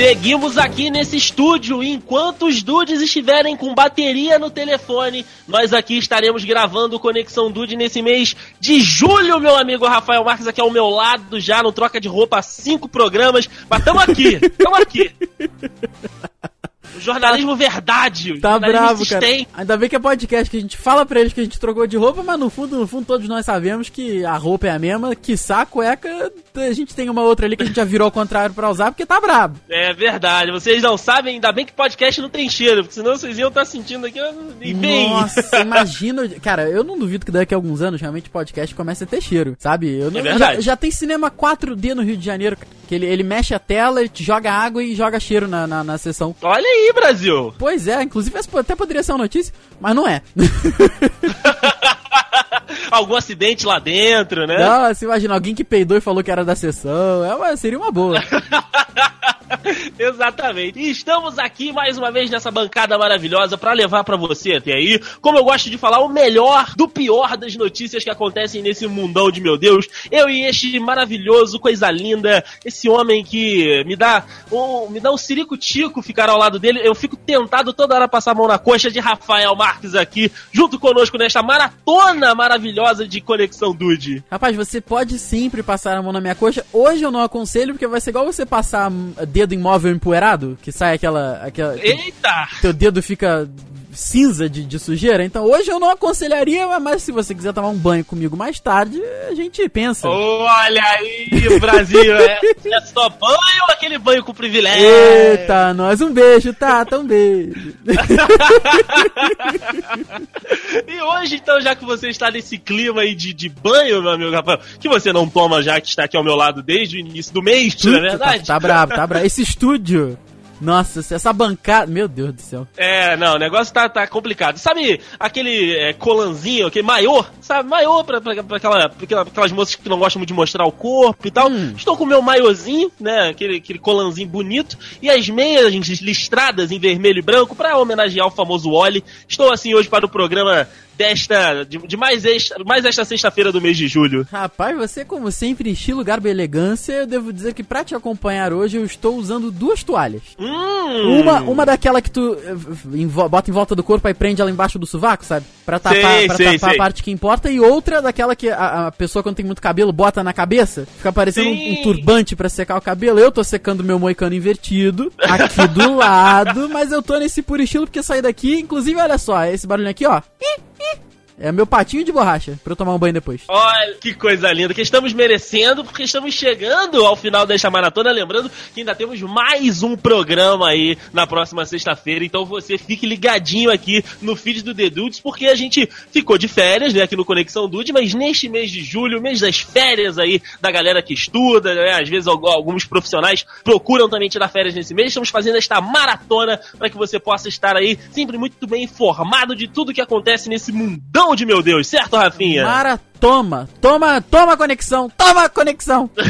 Seguimos aqui nesse estúdio. Enquanto os dudes estiverem com bateria no telefone, nós aqui estaremos gravando Conexão Dude nesse mês de julho, meu amigo Rafael Marques, aqui ao meu lado, já no Troca de Roupa, cinco programas. Mas estamos aqui, estamos aqui. Jornalismo verdade. Tá jornalismo bravo, cara. existente. Ainda bem que é podcast, que a gente fala pra eles que a gente trocou de roupa, mas no fundo, no fundo, todos nós sabemos que a roupa é a mesma, que a cueca, a gente tem uma outra ali que a gente já virou ao contrário pra usar, porque tá brabo. É verdade. Vocês não sabem, ainda bem que podcast não tem cheiro, porque senão vocês iam estar sentindo aqui bem. Nossa, imagina. Cara, eu não duvido que daqui a alguns anos realmente podcast comece a ter cheiro, sabe? Eu não, É verdade. Já, já tem cinema 4D no Rio de Janeiro, que ele, ele mexe a tela, joga água e joga cheiro na, na, na sessão. Olha aí, Brasil. Pois é, inclusive até poderia ser uma notícia, mas não é. Algum acidente lá dentro, né? Nossa, imagina, alguém que peidou e falou que era da sessão. É uma, seria uma boa. Exatamente. E estamos aqui mais uma vez nessa bancada maravilhosa pra levar pra você até aí, como eu gosto de falar, o melhor do pior das notícias que acontecem nesse mundão de meu Deus. Eu e este maravilhoso, coisa linda, esse homem que me dá um, me dá um sirico-tico ficar ao lado dele. Eu fico tentado toda hora passar a mão na coxa de Rafael Marques aqui, junto conosco nesta maratona maravilhosa de Conexão Dude. Rapaz, você pode sempre passar a mão na minha coxa. Hoje eu não aconselho, porque vai ser igual você passar dedo em móvel empoeirado, que sai aquela. aquela que Eita! teu dedo fica cinza de, de sujeira. Então hoje eu não aconselharia, mas se você quiser tomar um banho comigo mais tarde, a gente pensa. Olha aí, Brasil, é, é só banho ou aquele banho com privilégio? Eita, nós um beijo, Tata, um beijo. E hoje, então, já que você está nesse clima aí de, de banho, meu amigo Rafael, que você não toma já que está aqui ao meu lado desde o início do mês, não é verdade? Tá, tá bravo, tá bravo. Esse estúdio, nossa, essa bancada, meu Deus do céu. É, não, o negócio tá, tá complicado. Sabe aquele é, colanzinho, aquele maiô? Sabe, maiô pra, pra, pra aquela, pra aquela- aquelas moças que não gostam muito de mostrar o corpo e tal. Hum. Estou com o meu maiôzinho, né, aquele, aquele colanzinho bonito, e as meias listradas em vermelho e branco pra homenagear o famoso Wally. Estou assim hoje para o programa desta, de, de mais, esta, mais esta sexta-feira do mês de julho. Rapaz, você, como sempre, estilo, garbo e elegância, eu devo dizer que pra te acompanhar hoje eu estou usando duas toalhas. Hum. Uma, uma daquela que tu bota em volta do corpo e prende ela embaixo do sovaco, sabe? Pra tapar, Sei, pra sei, tapar sei. a parte que importa. E outra daquela que a, a pessoa, quando tem muito cabelo, bota na cabeça. Fica parecendo um, um turbante pra secar o cabelo. Eu tô secando meu moicano invertido aqui do lado. Mas eu tô nesse puro estilo porque saí daqui. Inclusive, olha só, esse barulho aqui, ó. É meu patinho de borracha pra eu tomar um banho depois. Olha que coisa linda, que estamos merecendo, porque estamos chegando ao final desta maratona. Lembrando que ainda temos mais um programa aí na próxima sexta-feira. Então você fique ligadinho aqui no feed do The Dudes, porque a gente ficou de férias, né, aqui no Conexão Dude, mas neste mês de julho, mês das férias aí da galera que estuda, né, às vezes al- alguns profissionais procuram também tirar férias nesse mês. Estamos fazendo esta maratona para que você possa estar aí sempre muito bem informado de tudo que acontece nesse mundão de meu Deus, certo, Rafinha? Mara, toma, toma, toma conexão, toma conexão.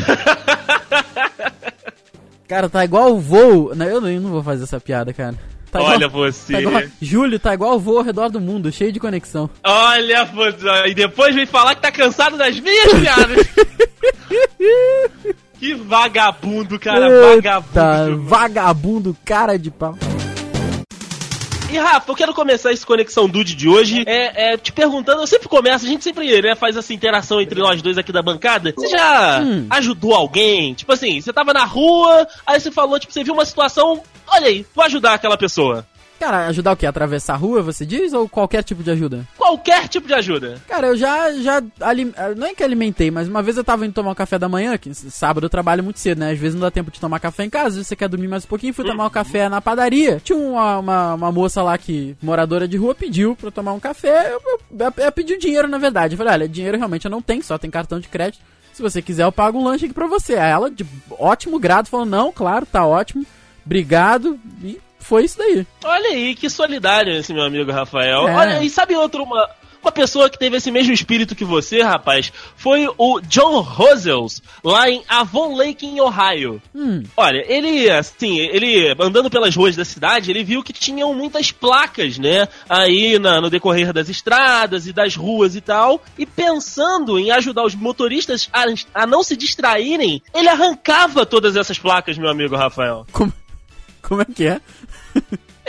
cara, tá igual o voo. Não, eu não, vou fazer essa piada, cara. Tá Olha igual, você. tá igual- Júlio, tá igual voo ao redor do mundo, cheio de conexão. Olha você. E depois vem falar que tá cansado das minhas piadas. que vagabundo, cara. Eita, Vagabundo. vagabundo, cara de pau. E Rafa, eu quero começar esse Conexão Dude de hoje é, é, te perguntando, eu sempre começo, a gente sempre né, faz essa interação entre nós dois aqui da bancada. Você já Hum. ajudou alguém? Tipo assim, você tava na rua, aí você falou, tipo, você viu uma situação, olha aí, vou ajudar aquela pessoa. Cara, ajudar o quê? Atravessar a rua, você diz? Ou qualquer tipo de ajuda? Qualquer tipo de ajuda. Cara, eu já, já ah, não é que alimentei, mas uma vez eu tava indo tomar um café da manhã, que sábado eu trabalho muito cedo, né? Às vezes não dá tempo de tomar café em casa, às vezes você quer dormir mais um pouquinho, fui tomar um café na padaria. Tinha uma, uma, uma moça lá que, moradora de rua, pediu pra eu tomar um café, eu, eu, eu, eu pedi o dinheiro, na verdade. Eu falei, olha, dinheiro realmente eu não tenho, só tem cartão de crédito. Se você quiser, eu pago um lanche aqui pra você. Aí ela, de ótimo grado, falou, não, claro, tá ótimo, obrigado, e foi isso daí. Olha aí, que solidário esse meu amigo Rafael. É. Olha, e sabe outro, uma, uma pessoa que teve esse mesmo espírito que você, rapaz? Foi o John Rosels, lá em Avon Lake, em Ohio. Hum, Olha, ele, assim, ele andando pelas ruas da cidade, ele viu que tinham muitas placas, né? Aí na- no decorrer das estradas e das ruas e tal. E pensando em ajudar os motoristas a, a não se distraírem, ele arrancava todas essas placas, meu amigo Rafael. como, Como é que é?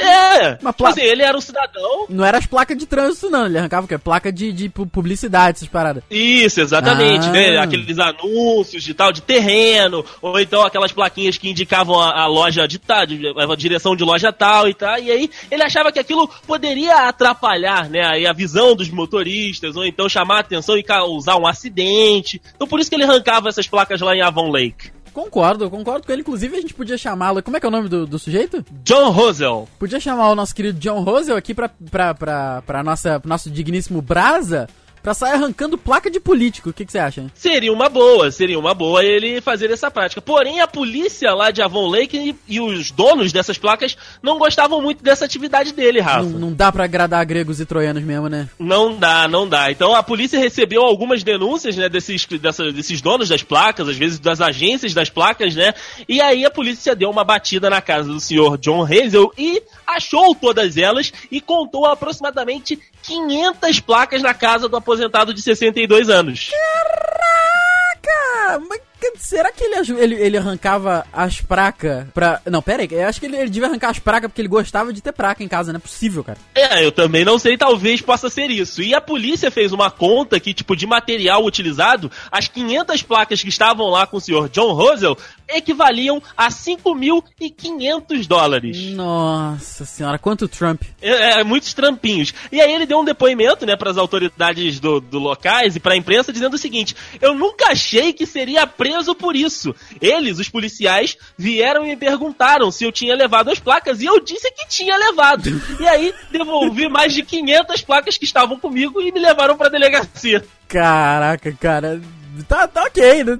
É, Uma tipo pla- assim, ele era um cidadão. Não era as placas de trânsito, não. Ele arrancava o quê? Placa de, de pu- publicidade, essas paradas. Isso, exatamente, Ah. né? Aqueles anúncios de tal, de terreno, ou então aquelas plaquinhas que indicavam a, a loja de tal, a direção de loja tal e tal. E aí ele achava que aquilo poderia atrapalhar, né? aí a visão dos motoristas, ou então chamar a atenção e causar um acidente. Então por isso que ele arrancava essas placas lá em Avon Lake. Concordo, concordo com ele. Inclusive, a gente podia chamá-lo. Como é que é o nome do, do sujeito? John Rosell. Podia chamar o nosso querido John Rosell aqui pra, pra, pra, pra nossa, nosso digníssimo Brasa pra sair arrancando placa de político. O que, que você acha? Seria uma boa, seria uma boa ele fazer essa prática. Porém, a polícia lá de Avon Lake e, e os donos dessas placas não gostavam muito dessa atividade dele, Rafa. Não, não dá pra agradar gregos e troianos mesmo, né? Não dá, não dá. Então a polícia recebeu algumas denúncias, né, desses, dessa- desses donos das placas, às vezes das agências das placas, né? E aí a polícia deu uma batida na casa do senhor John Hazel e achou todas elas e contou aproximadamente 500 placas na casa do aposentado de 62 anos. Caraca! Mas será que ele, ele, ele arrancava as placas pra. Não, pera aí, eu acho que ele, ele devia arrancar as placas porque ele gostava de ter placa em casa, não é possível, cara. É, eu também não sei, talvez possa ser isso. E a polícia fez uma conta que, tipo, de material utilizado, as 500 placas que estavam lá com o senhor John Rosell equivaliam a 5.500 dólares. Nossa senhora, quanto Trump. É, é, muitos trampinhos. E aí ele deu um depoimento, né, para as autoridades do, do locais e para a imprensa dizendo o seguinte: "Eu nunca achei que seria preso por isso. Eles, os policiais, vieram e me perguntaram se eu tinha levado as placas e eu disse que tinha levado. E aí devolvi mais de 500 placas que estavam comigo e me levaram para delegacia. Caraca, cara. Tá, tá ok. Não,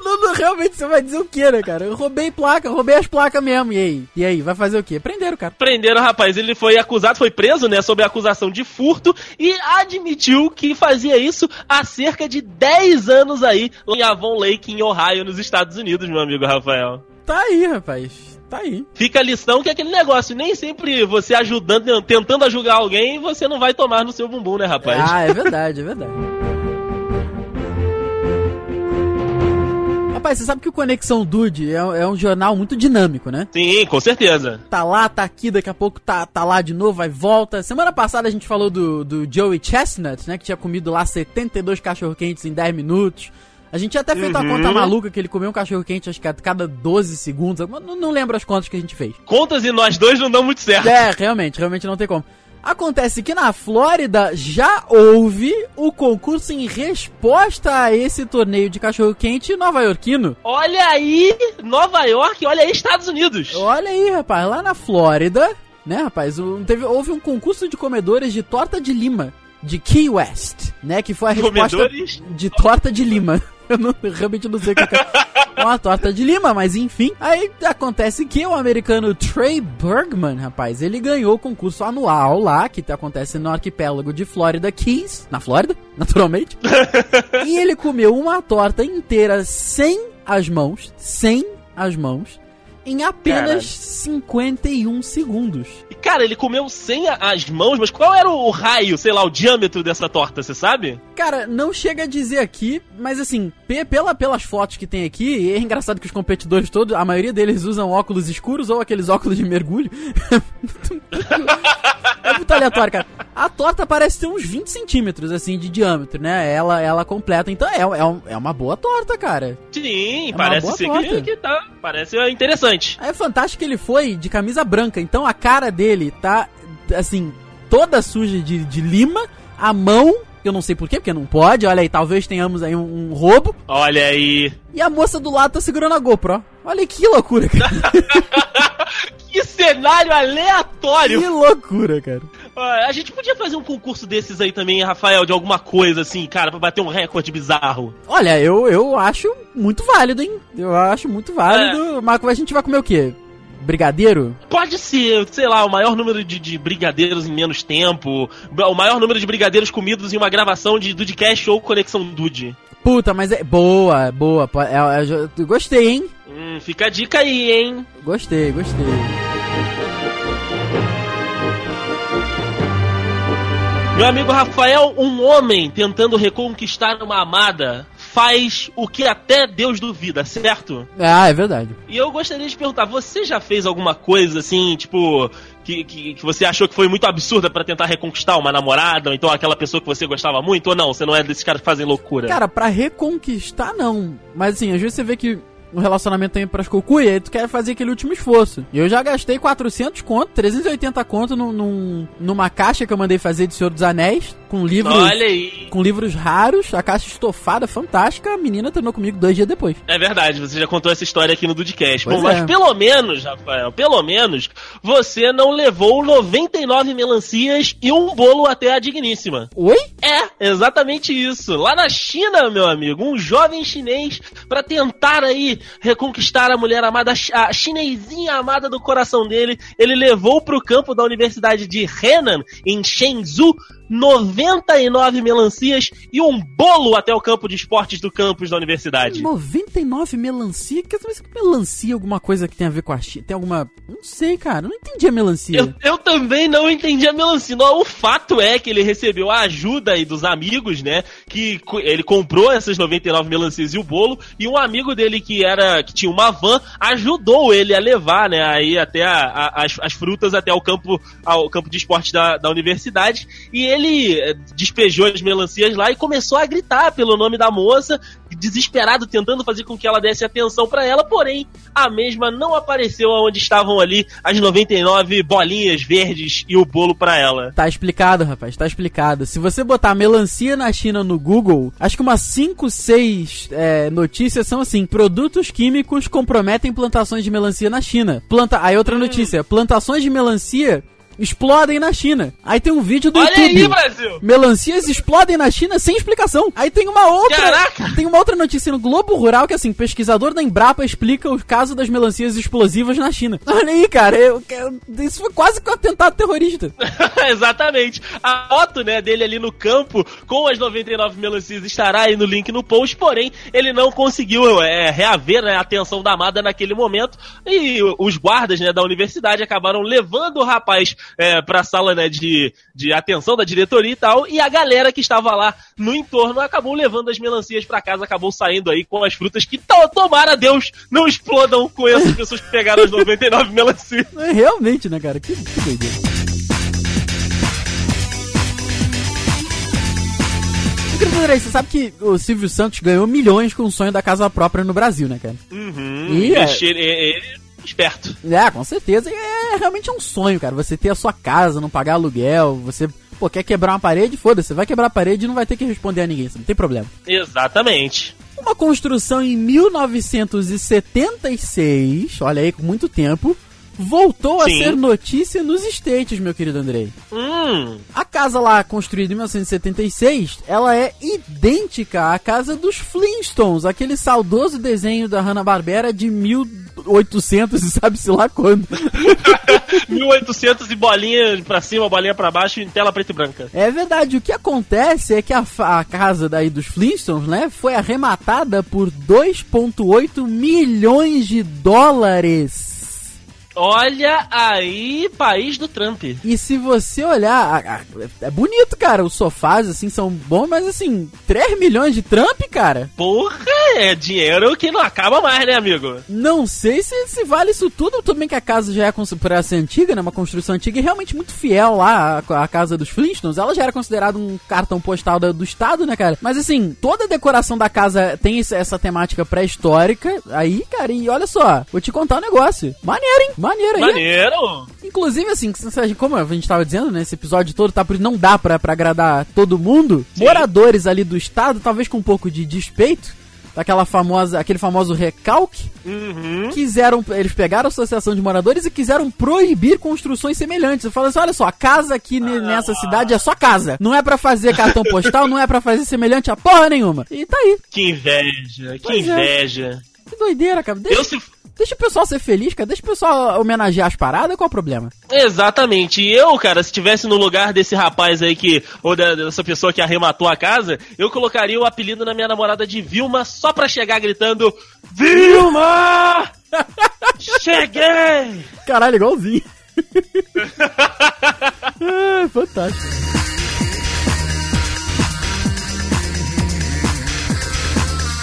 não- não- realmente você vai dizer o que, né, cara? Eu roubei placa, roubei as placas mesmo. E aí? E aí? Vai fazer o quê? Prenderam, cara. Prenderam o rapaz, ele foi acusado, foi preso, né, sob a acusação de furto e admitiu que fazia isso há cerca de 10 anos aí em Avon Lake, em Ohio, nos Estados Unidos, meu amigo Rafael. Tá aí, rapaz. Tá aí. Fica a lição que é aquele negócio, nem sempre você ajudando, tentando ajudar alguém, você não vai tomar no seu bumbum, né, rapaz? Ah, é verdade, é verdade. Rapaz, você sabe que o Conexão Dude é, é um jornal muito dinâmico, né? Sim, com certeza. Tá lá, tá aqui, daqui a pouco tá, tá lá de novo, vai e volta. Semana passada a gente falou do, do Joey Chestnut, né? Que tinha comido lá 72 cachorro-quentes em 10 minutos. A gente tinha até feito uma Uhum. conta maluca que ele comeu um cachorro-quente, acho que a cada 12 segundos. Não, não lembro as contas que a gente fez. Contas e nós dois não dão muito certo. É, realmente, realmente não tem como. Acontece que na Flórida já houve o concurso em resposta a esse torneio de cachorro-quente nova-iorquino. Olha aí, Nova York, olha aí, Estados Unidos. Olha aí, rapaz, lá na Flórida, né, rapaz, teve, houve um concurso de comedores de torta de lima de Key West, né, que foi a resposta Comedores? de torta de lima. Eu, não, realmente não sei o que é uma torta de lima, mas enfim. Aí acontece que o americano Trey Bergman, rapaz, ele ganhou o concurso anual lá, que acontece no arquipélago de Florida Keys, na Flórida, naturalmente. e ele comeu uma torta inteira sem as mãos, sem as mãos, em apenas Caralho. 51 segundos. E, Cara, ele comeu sem as mãos, mas qual era o raio, sei lá, o diâmetro dessa torta, você sabe? Cara, não chega a dizer aqui, mas assim, pe- pela, pelas fotos que tem aqui, é engraçado que os competidores todos, a maioria deles usam óculos escuros ou aqueles óculos de mergulho. é muito aleatório, cara. A torta parece ter uns 20 centímetros, assim, de diâmetro, né? Ela, ela completa. Então é, é, um- é uma boa torta, cara. Sim, É parece ser que, que tá. Parece interessante. É fantástico que ele foi de camisa branca, então a cara dele tá, assim, toda suja de, de lima, a mão, eu não sei porquê, porque não pode, olha aí, talvez tenhamos aí um, um roubo, Olha aí. e a moça do lado tá segurando a GoPro. Olha que loucura, cara. Que cenário aleatório! que loucura, cara. A gente podia fazer um concurso desses aí também, Rafael, de alguma coisa assim, cara, pra bater um recorde bizarro. Olha, eu, eu acho muito válido, hein? Eu acho muito válido. Mas a gente vai comer o quê? Brigadeiro? Pode ser, sei lá, o maior número de, de brigadeiros em menos tempo, o maior número de brigadeiros comidos em uma gravação de Dudecast ou Conexão Dude. Puta, mas é boa, boa. é- é- gostei, hein? Hum, fica a dica aí, hein? Gostei, gostei. Meu amigo Rafael, um homem tentando reconquistar uma amada faz o que até Deus duvida, certo? Ah, é verdade. E eu gostaria de perguntar, você já fez alguma coisa assim, tipo, que, que, que você achou que foi muito absurda para tentar reconquistar uma namorada, ou então aquela pessoa que você gostava muito, ou não? Você não é desses caras que fazem loucura? Cara, pra reconquistar, não. Mas assim, às vezes você vê que o relacionamento tem pras cucu e aí tu quer fazer aquele último esforço. E eu já gastei 400 conto, 380 conto num, num, numa caixa que eu mandei fazer de Senhor dos Anéis, com livros, Olha aí. com livros raros, a caixa estofada, fantástica, a menina treinou comigo dois dias depois. É verdade, você já contou essa história aqui no Dudcast. Pois Bom, mas é. pelo menos, Rafael, pelo menos, você não levou 99 melancias e um bolo até a digníssima. Oi? É, exatamente isso. Lá na China, meu amigo, um jovem chinês, pra tentar aí reconquistar a mulher amada, a chinesinha amada do coração dele, ele levou pro campo da Universidade de Henan, em Shenzhou, 99 melancias e um bolo até o campo de esportes do campus da universidade. 99 melancia? Quer saber se melancia é alguma coisa que tem a ver com a China? Tem alguma. Não sei, cara. Não entendi a melancia. Eu, eu também não entendi a melancia. Não, O fato é que ele recebeu a ajuda aí dos amigos, né? Que ele comprou essas 99 melancias e o bolo. E um amigo dele que era que tinha uma van ajudou ele a levar, né? Aí até a- a- as, as frutas até o campo, ao campo de esporte da, da universidade. E ele eh, despejou as melancias lá e começou a gritar pelo nome da moça, desesperado, tentando fazer com que ela desse atenção pra ela. Porém, a mesma não apareceu onde estavam ali as 99 bolinhas verdes e o bolo pra ela. Tá explicado, rapaz, tá explicado. Se você botar melancia na China no Google, acho que umas 5, 6 é, notícias são assim: produtos químicos comprometem plantações de melancia na China. Planta... Aí outra notícia: plantações de melancia explodem na China. Aí tem um vídeo do Olha YouTube. aí, Brasil! Melancias explodem na China sem explicação. Aí tem uma outra. Caraca! Tem uma outra notícia no Globo Rural que assim, pesquisador da Embrapa explica o caso das melancias explosivas na China. Olha aí, cara, eu, eu- isso foi quase que um atentado terrorista. Exatamente. A foto, né, dele ali no campo com as 99 melancias estará aí no link no post, porém ele não conseguiu é, reaver né, a atenção da amada naquele momento e os guardas né, da universidade acabaram levando o rapaz é, pra sala né, de, de atenção da diretoria e tal, e a galera que estava lá no entorno acabou levando as melancias pra casa, acabou saindo aí com as frutas que, to tomara Deus, não explodam com essas pessoas que pegaram as 99 melancias. É, realmente, né, cara? Que, que doideira. Andrei, você sabe que o Silvio Santos ganhou milhões com o sonho da casa própria no Brasil, né, cara? Uhum. Ih, é. Ele, ele- esperto. É, com certeza. É realmente um sonho, cara. Você ter a sua casa, não pagar aluguel, você, pô, quer quebrar uma parede? Foda-se, vai quebrar a parede e não vai ter que responder a ninguém, não tem problema. Exatamente. Uma construção em 1976, olha aí, com muito tempo, voltou a Sim. ser notícia nos States, meu querido Andrei. Hum. A casa lá, construída em 1976, ela é idêntica à casa dos Flintstones, aquele saudoso desenho da Hanna-Barbera de 1800 e sabe-se lá quando. 1800 e bolinha pra cima, bolinha pra baixo em tela preta e branca. É verdade, o que acontece é que a, a casa daí dos Flintstones, né, foi arrematada por 2.8 milhões de dólares. Olha aí, país do Trump. E se você olhar, é bonito, cara, os sofás, assim, são bons, mas assim, 3 milhões de Trump, cara? Porra, é dinheiro que não acaba mais, né, amigo? Não sei se, se vale isso tudo. Tudo bem que a casa já é, ela ser antiga, né? Uma construção antiga e realmente muito fiel lá à, casa dos Flintstones. Ela já era considerada um cartão postal da- do estado, né, cara? Mas assim, toda a decoração da casa tem esse- essa temática pré-histórica. Aí, cara, e olha só, vou te contar um negócio. Maneiro, hein? Maneiro aí. Maneiro. Inclusive, assim, como a gente tava dizendo, né? Esse episódio todo tá por não dá pra, pra agradar todo mundo. Sim. Moradores ali do estado, talvez com um pouco de despeito, daquela famosa, aquele famoso recalque, Uhum. quiseram, eles pegaram a associação de moradores e quiseram proibir construções semelhantes. Eu falo assim, olha só, a casa aqui ne- nessa cidade é só casa. Não é pra fazer cartão postal, não é pra fazer semelhante a porra nenhuma. E tá aí. Que inveja, que Pois é. inveja. Que doideira, cara. Deixa, Eu se... deixa o pessoal ser feliz, cara. Deixa o pessoal homenagear as paradas, qual é o problema? Exatamente. E eu, cara, se estivesse no lugar desse rapaz aí que. Ou dessa pessoa que arrematou a casa, eu colocaria o apelido na minha namorada de Vilma só pra chegar gritando: Vilma! Cheguei! Caralho, igualzinho. é, fantástico.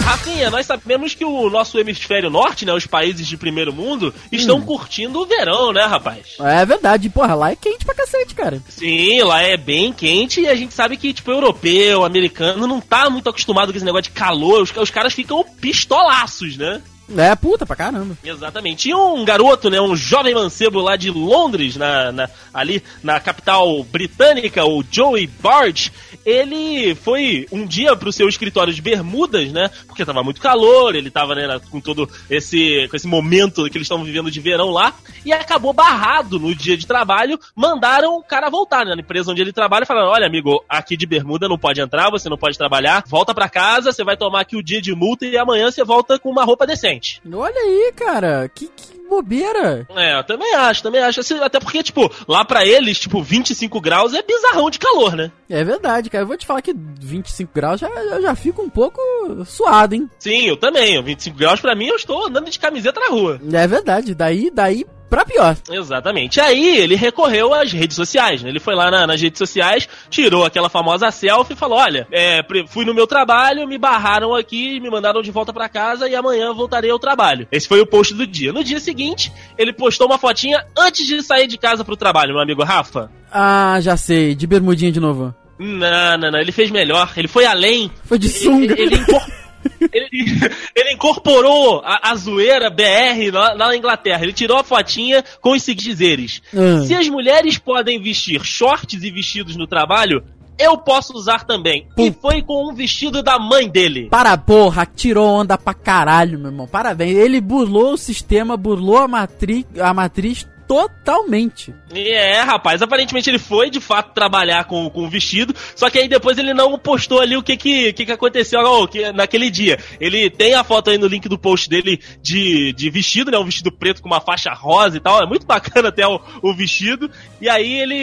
Rafinha, nós sabemos que o nosso hemisfério norte, né, os países de primeiro mundo, estão Hum. curtindo o verão, né, rapaz? É verdade, porra, lá é quente pra cacete, cara. Sim, lá é bem quente e a gente sabe que, tipo, europeu, americano, não tá muito acostumado com esse negócio de calor. Os, os caras ficam pistolaços, né? É, puta pra caramba. Exatamente. E um garoto, né, um jovem mancebo lá de Londres, na, na- ali na capital britânica, o Joey Bard, ele foi um dia pro seu escritório de Bermudas, né, porque tava muito calor, ele tava, né, com todo esse, com esse momento que eles estavam vivendo de verão lá, e acabou barrado no dia de trabalho, mandaram o cara voltar, né, na empresa onde ele trabalha, falaram, olha, amigo, aqui de Bermuda não pode entrar, você não pode trabalhar, volta pra casa, você vai tomar aqui o dia de multa e amanhã você volta com uma roupa decente. Olha aí, cara, que, que bobeira. É, eu também acho, também acho. Assim, até porque, tipo, lá pra eles, tipo, 25 graus é bizarrão de calor, né? É verdade, cara. Eu vou te falar que 25 graus já, eu já fico um pouco suado, hein? Sim, eu também. 25 graus pra mim, eu estou andando de camiseta na rua. É verdade, daí, daí pra pior. Exatamente. Aí ele recorreu às redes sociais, né? Ele foi lá na- nas redes sociais, tirou aquela famosa selfie e falou: Olha, é, fui no meu trabalho, me barraram aqui, me mandaram de volta pra casa e amanhã voltarei ao trabalho. Esse foi o post do dia. No dia seguinte, ele postou uma fotinha antes de sair de casa pro trabalho, meu amigo Rafa. Ah, já sei, de bermudinha de novo. Não, não, não. Ele fez melhor. Ele foi além. Foi de Ele- sunga. Ele, incor- ele- ele incorporou a, a zoeira BR lá, lá na Inglaterra. Ele tirou a fotinha com os seguintes dizeres. Ah. Se as mulheres podem vestir shorts e vestidos no trabalho, eu posso usar também. E Pum. foi com um vestido da mãe dele. Para, porra, tirou onda pra caralho, meu irmão. Parabéns. Ele burlou o sistema, burlou a matriz, a matriz totalmente. É, rapaz, aparentemente ele foi de fato trabalhar com, com o vestido, só que aí depois ele não postou ali o que que, que, que aconteceu ó, que, naquele dia. Ele tem a foto aí no link do post dele de, de vestido, né? Um vestido preto com uma faixa rosa e tal. É muito bacana até o, o vestido. E aí ele,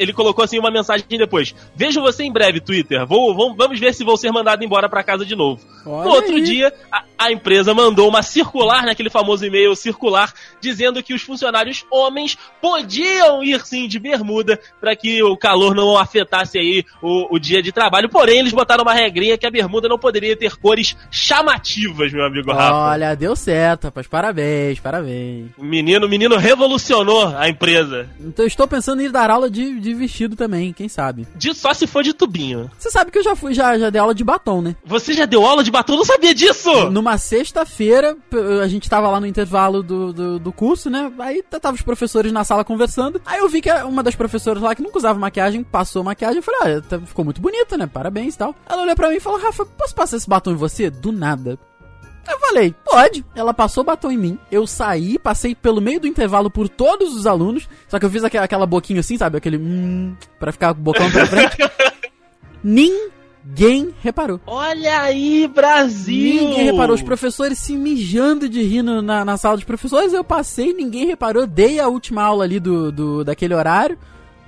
ele colocou assim uma mensagem depois: Vejo você em breve, Twitter. Vou, vou- vamos ver se vou ser mandado embora pra casa de novo. Olha no outro aí. dia, a, a empresa mandou uma circular, naquele famoso e-mail circular, dizendo que os funcionários homens podiam ir sim de bermuda para que o calor não afetasse aí o, o dia de trabalho. Porém, eles botaram uma regrinha que a bermuda não poderia ter cores chamativas, meu amigo Rafa. Olha, deu certo, rapaz. Parabéns, parabéns. Menino, menino revolucionou a empresa. Então eu estou pensando em dar aula de, de vestido também, quem sabe. De, só se for de tubinho. Você sabe que eu já fui, já, já dei aula de batom, né? Você já deu aula de batom? Eu não sabia disso! Numa sexta-feira, a gente tava lá no intervalo do, do, do curso, né? Aí tava os professores na sala conversando. Aí eu vi que uma das professoras lá que nunca usava maquiagem passou maquiagem. Eu falei, tá- ficou muito bonita, né? Parabéns e tal. Ela olhou pra mim e falou, Rafa, posso passar esse batom em você? Do nada. Eu falei, pode. Ela passou o batom em mim. Eu saí, passei pelo meio do intervalo por todos os alunos. Só que eu fiz aquela, aquela boquinha assim, sabe? Aquele hum, pra ficar com o bocão pra frente. Ninguém reparou. Olha aí, Brasil! Ninguém reparou, os professores se mijando de rir no- na, na sala dos professores. Eu passei, ninguém reparou. Dei a última aula ali do, do daquele horário.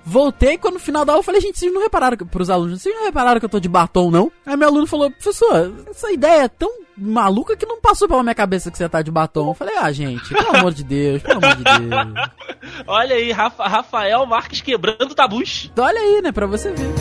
Voltei, quando no final da aula eu falei, gente, vocês não repararam, que- pros alunos, vocês não repararam que eu tô de batom, não? Aí meu aluno falou, professor, essa ideia é tão maluca que não passou pela minha cabeça que você tá de batom. Eu falei, ah, gente, pelo amor de Deus, pelo amor de Deus. Olha aí, Rafa- Rafael Marques quebrando tabus. Olha aí, né, pra você ver.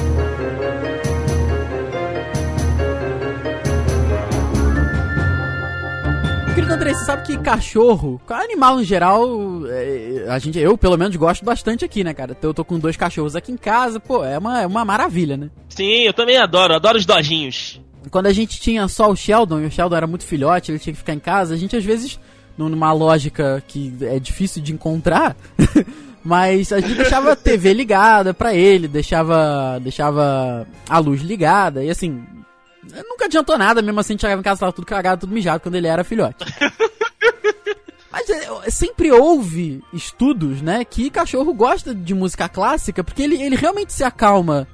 Querido André, você sabe que cachorro, animal em geral, é, a gente, eu pelo menos gosto bastante aqui, né, cara? Eu tô com dois cachorros aqui em casa, pô, é uma, é uma maravilha, né? Sim, eu também adoro, adoro os dojinhos. Quando a gente tinha só o Sheldon, e o Sheldon era muito filhote, ele tinha que ficar em casa, a gente às vezes, num- numa lógica que é difícil de encontrar, mas a gente deixava a TV ligada pra ele, deixava, deixava a luz ligada, e assim, nunca adiantou nada, mesmo assim a gente chegava em casa tava tudo cagado, tudo mijado quando ele era filhote. Mas é, sempre houve estudos, né, que cachorro gosta de música clássica, porque ele, ele realmente se acalma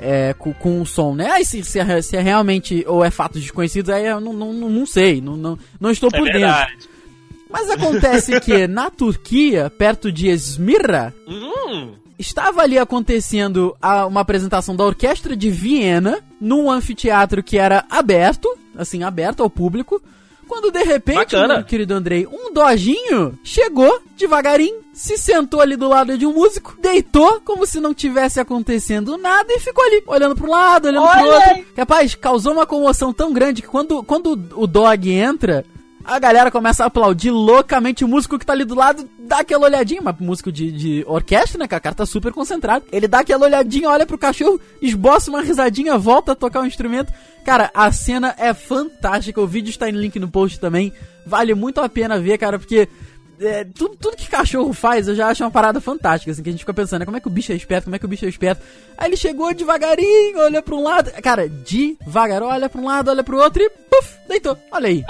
é, com, com o som, né? Aí se, se, é, se é realmente ou é fatos desconhecidos, aí eu não, não, não, não sei, não, não, não estou É por dentro. verdade. Mas acontece que na Turquia, perto de Esmirra, Hum, estava ali acontecendo a- uma apresentação da Orquestra de Viena num anfiteatro que era aberto, assim, aberto ao público. Quando de repente, meu querido Andrei, um dojinho chegou devagarinho se sentou ali do lado de um músico, deitou como se não tivesse acontecendo nada e ficou ali, olhando pro lado, olhando Olha pro outro. Aí. Rapaz, causou uma comoção tão grande que quando, quando o dog entra, a galera começa a aplaudir loucamente o músico que tá ali do lado, dá aquela olhadinha, mas músico de, de orquestra, né, que a cara tá super concentrado. Ele dá aquela olhadinha, olha pro cachorro, esboça uma risadinha, volta a tocar o um instrumento. Cara, a cena é fantástica, o vídeo está em link no post também. Vale muito a pena ver, cara, porque é, tudo, tudo que cachorro faz eu já acho uma parada fantástica, assim, que a gente fica pensando, né, como é que o bicho é esperto, como é que o bicho é esperto. Aí ele chegou devagarinho, olha pra um lado, cara, devagar, olha pra um lado, olha pro outro e puf, deitou. Olha aí.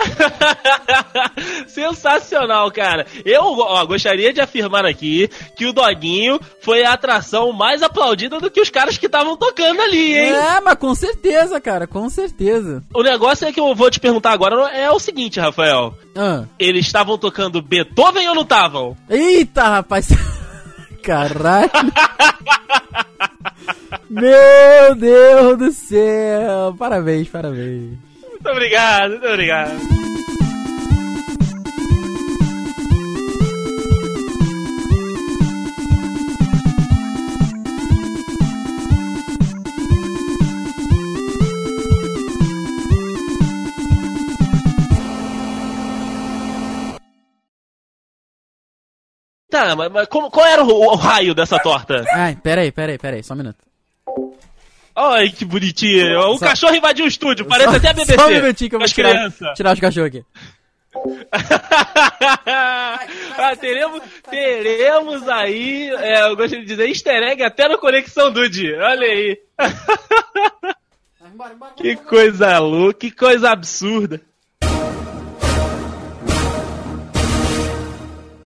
Sensacional, cara. Eu ó, gostaria de afirmar aqui que o Doguinho foi a atração mais aplaudida do que os caras que estavam tocando ali, hein? É, mas com certeza, cara, com certeza. O negócio é que eu vou te perguntar agora é o seguinte, Rafael. Ah. Eles estavam tocando Beethoven ou não estavam? Eita, rapaz. Caralho. Meu Deus do céu. Parabéns, parabéns. Muito obrigado, muito obrigado. Tá, mas, mas como, qual era o, o, raio dessa torta? Ai, peraí, peraí, peraí, só um minuto. Ai, que bonitinho. O só... cachorro invadiu o estúdio, parece só, até a BBC. Só um minutinho que eu vou tirar, tirar os cachorros aqui. ah, teremos, teremos aí, é, eu gostaria de dizer, easter egg até no Conexão Dude. Olha aí. que coisa louca, que coisa absurda.